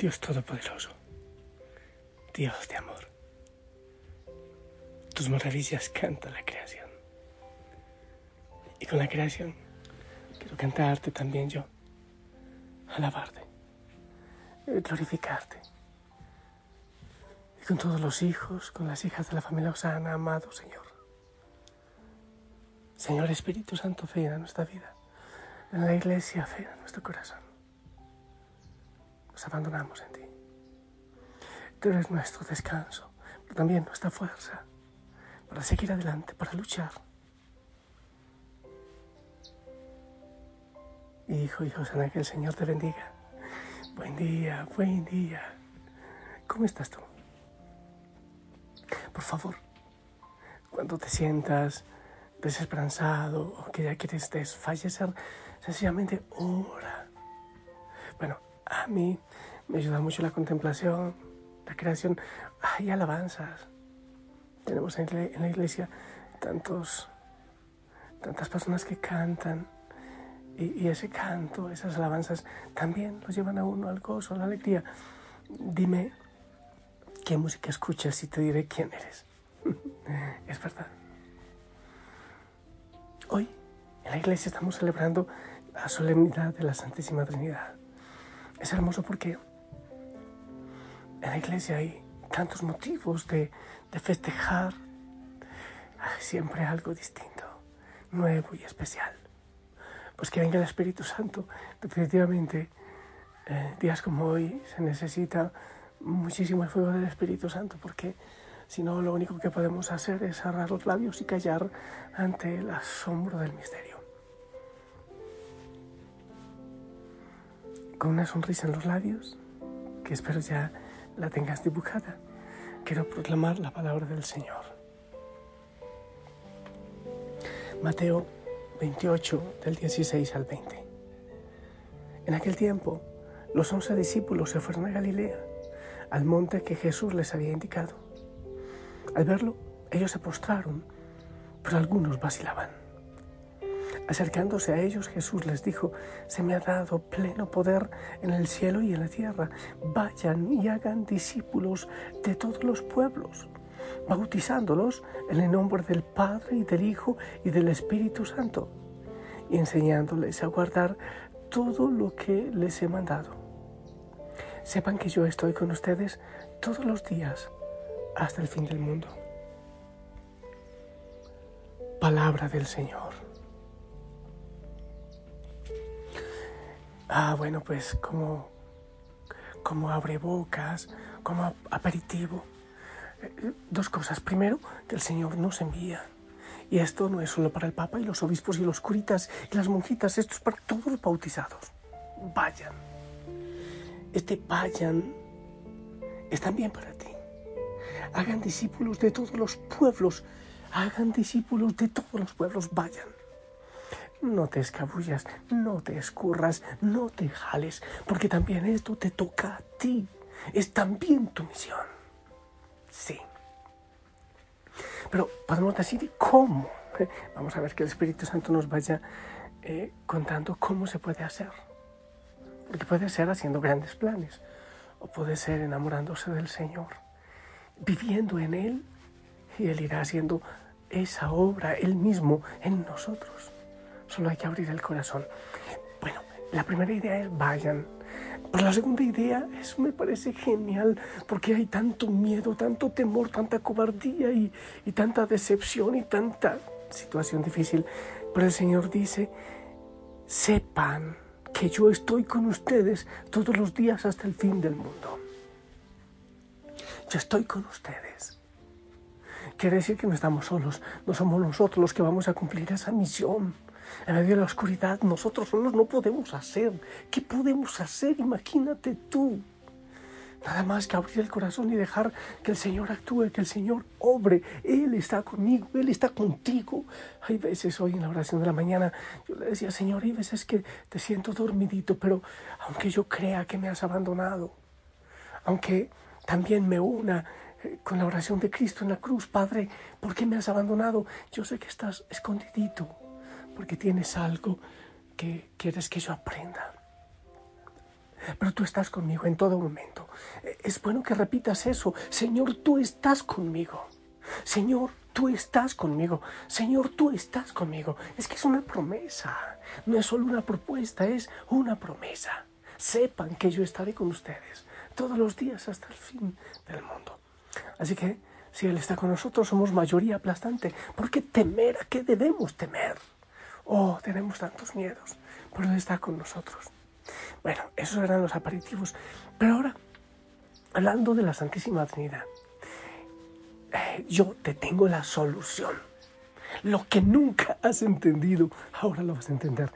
Dios Todopoderoso, Dios de amor. Tus maravillas canta la creación. Y con la creación quiero cantarte también yo, alabarte, glorificarte. Y con todos los hijos, con las hijas de la familia Osana, amado Señor. Señor Espíritu Santo, fe en nuestra vida. En la iglesia, fe en nuestro corazón. Abandonamos en ti. Tú eres nuestro descanso, pero también nuestra fuerza para seguir adelante, para luchar. Hijo, hijo Sana, que el Señor te bendiga. Buen día, buen día. ¿Cómo estás tú? Por favor, cuando te sientas desesperanzado o que ya quieres desfallecer, sencillamente ora. A mí me ayuda mucho la contemplación, la creación. Hay alabanzas. Tenemos en la iglesia tantos, tantas personas que cantan. Y, y ese canto, esas alabanzas, también los llevan a uno al gozo, a la alegría. Dime qué música escuchas y te diré quién eres. es verdad. Hoy en la iglesia estamos celebrando la solemnidad de la Santísima Trinidad. Es hermoso porque en la iglesia hay tantos motivos de, festejar siempre algo distinto, nuevo y especial. Pues que venga el Espíritu Santo. Definitivamente, eh, días como hoy se necesita muchísimo el fuego del Espíritu Santo porque si no lo único que podemos hacer es cerrar los labios y callar ante el asombro del misterio. Con una sonrisa en los labios, que espero ya la tengas dibujada, quiero proclamar la palabra del Señor. Mateo 28, del 16 al 20. En aquel tiempo, los once discípulos se fueron a Galilea, al monte que Jesús les había indicado. Al verlo, ellos se postraron, pero algunos vacilaban. Acercándose a ellos, Jesús les dijo, se me ha dado pleno poder en el cielo y en la tierra. Vayan y hagan discípulos de todos los pueblos, bautizándolos en el nombre del Padre y del Hijo y del Espíritu Santo, y enseñándoles a guardar todo lo que les he mandado. Sepan que yo estoy con ustedes todos los días hasta el fin del mundo. Palabra del Señor. Ah, bueno, pues como, como abre bocas, como aperitivo. Eh, dos cosas. Primero, que el Señor nos envía. Y esto no es solo para el Papa y los obispos y los curitas y las monjitas, esto es para todos los bautizados. Vayan. Este vayan es también para ti. Hagan discípulos de todos los pueblos. Hagan discípulos de todos los pueblos. Vayan. No te escabullas, no te escurras, no te jales, porque también esto te toca a ti. Es también tu misión. Sí. Pero podemos decir cómo. Vamos a ver que el Espíritu Santo nos vaya eh, contando cómo se puede hacer. Porque puede ser haciendo grandes planes, o puede ser enamorándose del Señor, viviendo en Él, y Él irá haciendo esa obra Él mismo en nosotros. Solo hay que abrir el corazón. Bueno, la primera idea es vayan. Pero la segunda idea, eso me parece genial, porque hay tanto miedo, tanto temor, tanta cobardía y, y tanta decepción y tanta situación difícil. Pero el Señor dice, sepan que yo estoy con ustedes todos los días hasta el fin del mundo. Yo estoy con ustedes. Quiere decir que no estamos solos, no somos nosotros los que vamos a cumplir esa misión. En medio de la oscuridad nosotros solos no podemos hacer. ¿Qué podemos hacer? Imagínate tú. Nada más que abrir el corazón y dejar que el Señor actúe, que el Señor obre. Él está conmigo, Él está contigo. Hay veces hoy en la oración de la mañana yo le decía, Señor, hay veces que te siento dormidito, pero aunque yo crea que me has abandonado, aunque también me una eh, con la oración de Cristo en la cruz, Padre, ¿por qué me has abandonado? Yo sé que estás escondidito, porque tienes algo que quieres que yo aprenda. pero tú estás conmigo en todo momento. Es bueno que repitas eso. Señor, tú estás conmigo. Señor, tú estás conmigo. Señor, tú estás conmigo. Es que es una promesa. No es solo una propuesta, es una promesa. Sepan que yo estaré con ustedes todos los días hasta el fin del mundo. Así que si Él está con nosotros, somos mayoría aplastante. ¿Por qué temer? ¿A qué debemos temer? Oh, tenemos tantos miedos, pero Él está con nosotros. Bueno, esos eran los aperitivos. Pero ahora, hablando de la Santísima Trinidad, eh, yo te tengo la solución. Lo que nunca has entendido, ahora lo vas a entender.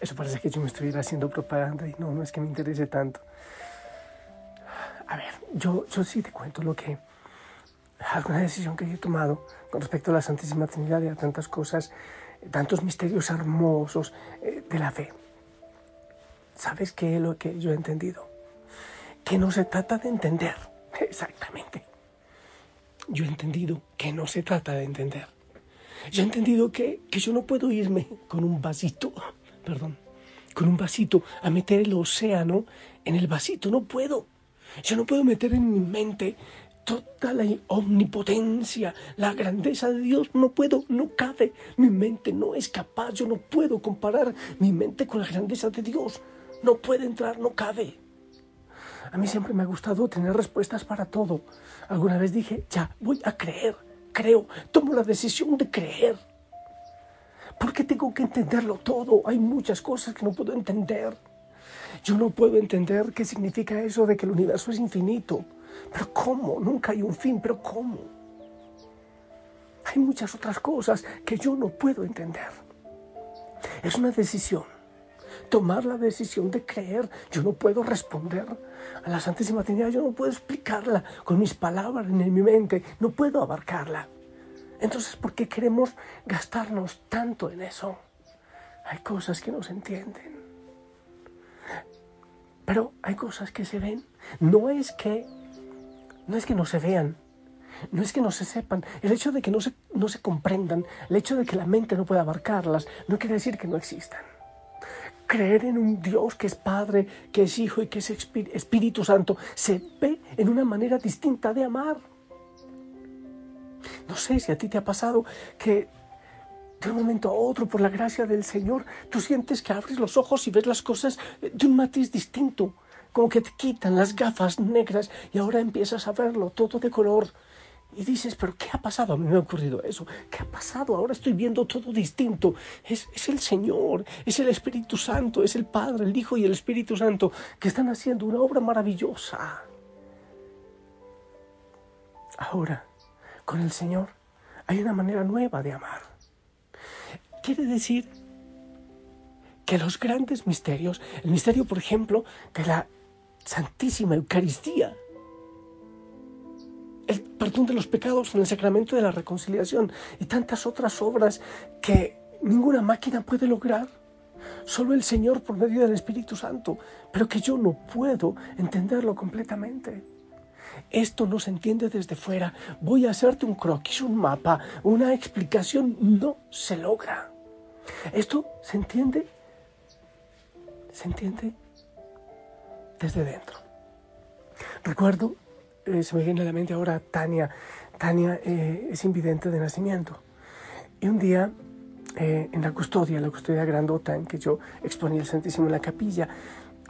Eso parece que yo me estuviera haciendo propaganda y no, no es que me interese tanto. A ver, yo, yo sí te cuento lo que, alguna decisión que yo he tomado con respecto a la Santísima Trinidad y a tantas cosas, tantos misterios hermosos eh, de la fe. ¿Sabes qué es lo que yo he entendido? Que no se trata de entender, exactamente. Yo he entendido que no se trata de entender. Yo he entendido que, que yo no puedo irme con un vasito, perdón, con un vasito a meter el océano en el vasito, no puedo. Yo no puedo meter en mi mente toda la omnipotencia, la grandeza de Dios. No puedo, no cabe. Mi mente no es capaz. Yo no puedo comparar mi mente con la grandeza de Dios. No puede entrar, no cabe. A mí siempre me ha gustado tener respuestas para todo. Alguna vez dije, ya, voy a creer. Creo, tomo la decisión de creer. ¿Por qué tengo que entenderlo todo? Hay muchas cosas que no puedo entender. Yo no puedo entender qué significa eso de que el universo es infinito. Pero ¿cómo? Nunca hay un fin, pero ¿cómo? Hay muchas otras cosas que yo no puedo entender. Es una decisión. Tomar la decisión de creer. Yo no puedo responder a la Santísima Trinidad. Yo no puedo explicarla con mis palabras en mi mente. No puedo abarcarla. Entonces, ¿por qué queremos gastarnos tanto en eso? Hay cosas que no se entienden. Pero hay cosas que se ven. No es que no es que no se vean, no es que no se sepan, el hecho de que no se, no se comprendan, el hecho de que la mente no pueda abarcarlas, no quiere decir que no existan. Creer en un Dios que es Padre, que es Hijo y que es Espíritu Santo se ve en una manera distinta de amar. No sé si a ti te ha pasado que de un momento a otro, por la gracia del Señor, tú sientes que abres los ojos y ves las cosas de un matiz distinto como que te quitan las gafas negras y ahora empiezas a verlo todo de color. Y dices, pero ¿qué ha pasado? A mí me ha ocurrido eso. ¿Qué ha pasado? Ahora estoy viendo todo distinto. Es, es el Señor, es el Espíritu Santo, es el Padre, el Hijo y el Espíritu Santo que están haciendo una obra maravillosa. Ahora, con el Señor hay una manera nueva de amar. Quiere decir que los grandes misterios, el misterio, por ejemplo, de la Santísima Eucaristía, el perdón de los pecados en el sacramento de la reconciliación y tantas otras obras que ninguna máquina puede lograr. Solo el Señor por medio del Espíritu Santo, pero que yo no puedo entenderlo completamente. Esto no se entiende desde fuera. Voy a hacerte un croquis, un mapa, una explicación. No se logra. Esto se entiende. Se entiende desde dentro. Recuerdo, eh, se me viene a la mente ahora Tania. Tania eh, es invidente de nacimiento. Y un día, eh, en la custodia, la custodia grandota en que yo exponía el Santísimo en la capilla,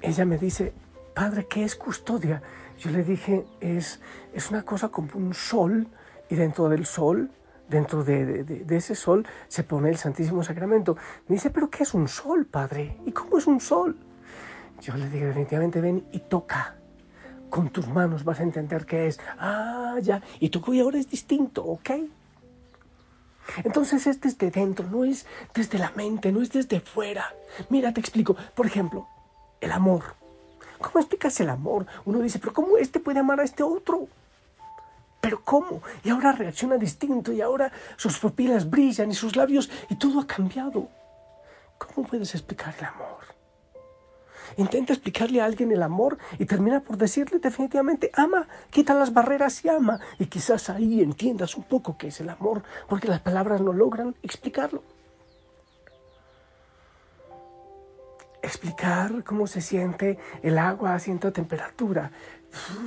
ella me dice, Padre, ¿qué es custodia? Yo le dije, es, es una cosa como un sol, y dentro del sol, dentro de, de, ese sol, se pone el Santísimo Sacramento. Me dice, ¿pero qué es un sol, Padre? ¿Y cómo es un sol? Yo le dije definitivamente ven y toca. Con tus manos vas a entender qué es. Ah, ya. Y tu y ahora es distinto, ¿ok? Entonces es desde dentro, no es desde la mente, no es desde fuera. Mira, te explico. Por ejemplo, el amor. ¿Cómo explicas el amor? Uno dice, pero ¿cómo este puede amar a este otro? ¿Pero cómo? Y ahora reacciona distinto y ahora sus pupilas brillan y sus labios y todo ha cambiado. ¿Cómo puedes explicar el amor? Intenta explicarle a alguien el amor y termina por decirle definitivamente ama, quita las barreras y ama. Y quizás ahí entiendas un poco qué es el amor, porque las palabras no logran explicarlo. explicar cómo se siente el agua a cierta temperatura.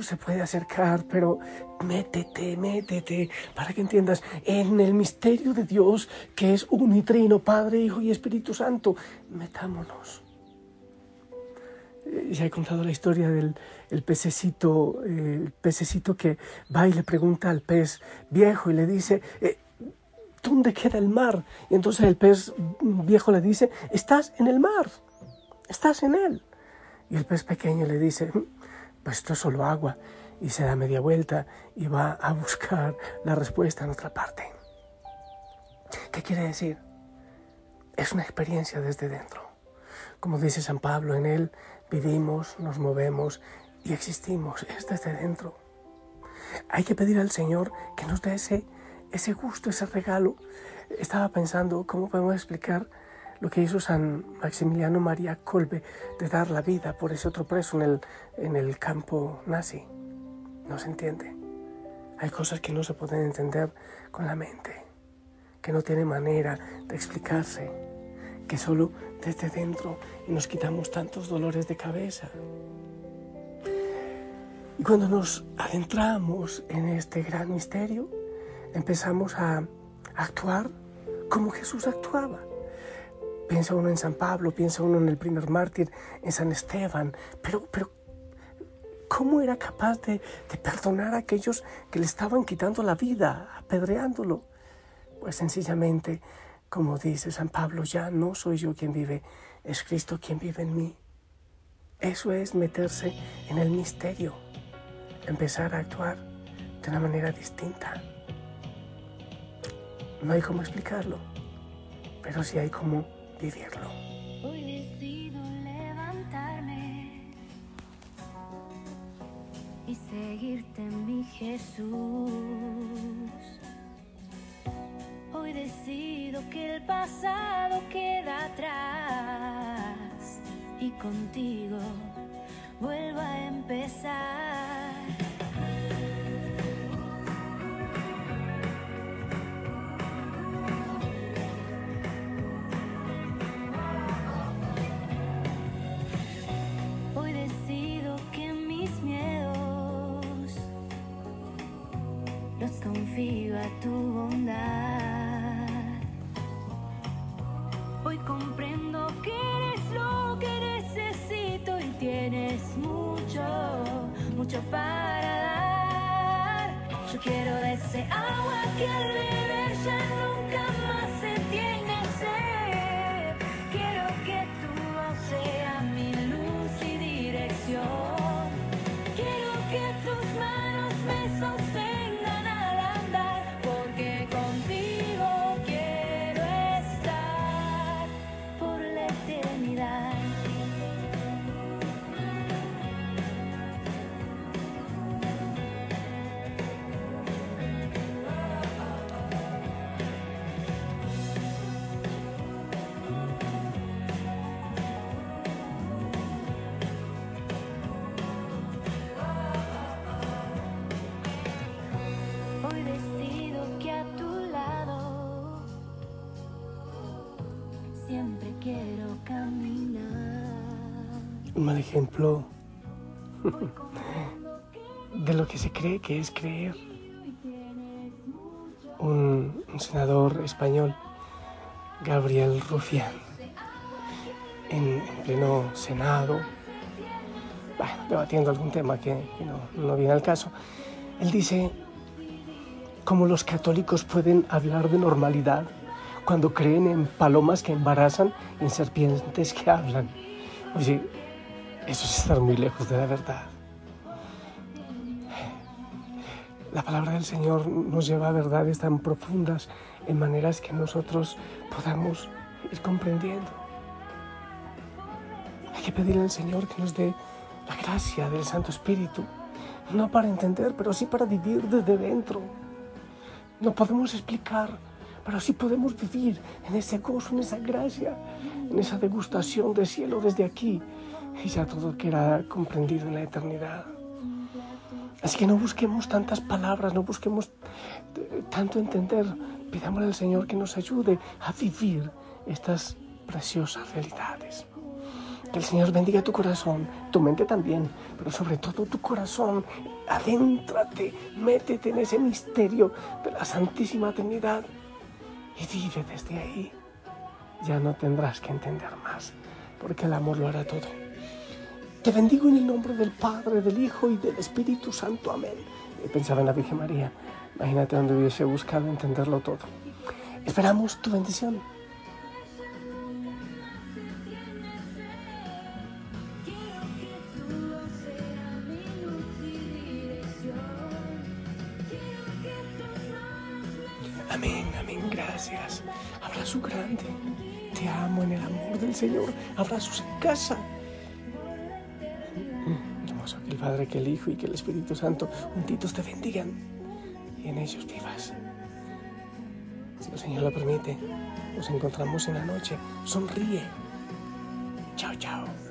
se puede acercar, pero métete, métete, para que entiendas, en el misterio de Dios, que es unitrino, Padre, Hijo y Espíritu Santo, metámonos. Ya he contado la historia del el pececito, el pececito que va y le pregunta al pez viejo y le dice, eh, ¿dónde queda el mar? Y entonces el pez viejo le dice, estás en el mar estás en él. Y el pez pequeño le dice, pues esto es solo agua. Y se da media vuelta y va a buscar la respuesta en otra parte. ¿Qué quiere decir? Es una experiencia desde dentro. Como dice San Pablo, en él vivimos, nos movemos y existimos. Es desde dentro. Hay que pedir al Señor que nos dé ese, ese gusto, ese regalo. Estaba pensando cómo podemos explicar lo que hizo San Maximiliano María Kolbe de dar la vida por ese otro preso en el, en el campo nazi. No se entiende. Hay cosas que no se pueden entender con la mente, que no tiene manera de explicarse, que solo desde dentro y nos quitamos tantos dolores de cabeza. Y cuando nos adentramos en este gran misterio, empezamos a actuar como Jesús actuaba Piensa uno en San Pablo, piensa uno en el primer mártir, en San Esteban, pero, pero ¿cómo era capaz de, de perdonar a aquellos que le estaban quitando la vida, apedreándolo? Pues sencillamente, como dice San Pablo, ya no soy yo quien vive, es Cristo quien vive en mí. Eso es meterse en el misterio, empezar a actuar de una manera distinta. No hay cómo explicarlo, pero sí hay cómo vivirlo. Hoy decido levantarme y seguirte, mi Jesús. Hoy decido que el pasado queda atrás y contigo vuelvo a empezar. a tu bondad. Hoy comprendo que eres lo que necesito y tienes mucho, mucho para dar. Yo quiero de ese agua que al beber ya nunca más se un mal ejemplo de lo que se cree que es creer. Un, senador español, Gabriel Rufián, en, pleno Senado, debatiendo algún tema que, no, no viene al caso, él dice, ¿cómo los católicos pueden hablar de normalidad cuando creen en palomas que embarazan y en serpientes que hablan? Oye, eso es estar muy lejos de la verdad. La palabra del Señor nos lleva a verdades tan profundas en maneras que nosotros podamos ir comprendiendo. Hay que pedirle al Señor que nos dé la gracia del Santo Espíritu, no para entender, pero sí para vivir desde dentro. No podemos explicar, pero sí podemos vivir en ese gozo, en esa gracia, en esa degustación del cielo desde aquí y ya todo queda comprendido en la eternidad. Así que no busquemos tantas palabras, no busquemos tanto entender. Pidámosle al Señor que nos ayude a vivir estas preciosas realidades. Que el Señor bendiga tu corazón, tu mente también, pero sobre todo tu corazón. Adéntrate, métete en ese misterio de la Santísima Trinidad y vive desde ahí. Ya no tendrás que entender más, porque el amor lo hará todo. Te bendigo en el nombre del Padre, del Hijo y del Espíritu Santo. Amén. Pensaba en la Virgen María. Imagínate donde hubiese buscado entenderlo todo. Esperamos tu bendición. Señor. Abrazos en casa. Hermoso que el Padre, que el Hijo y que el Espíritu Santo juntitos te bendigan y en ellos vivas. Si el Señor lo permite, nos encontramos en la noche. Sonríe. Chao, chao.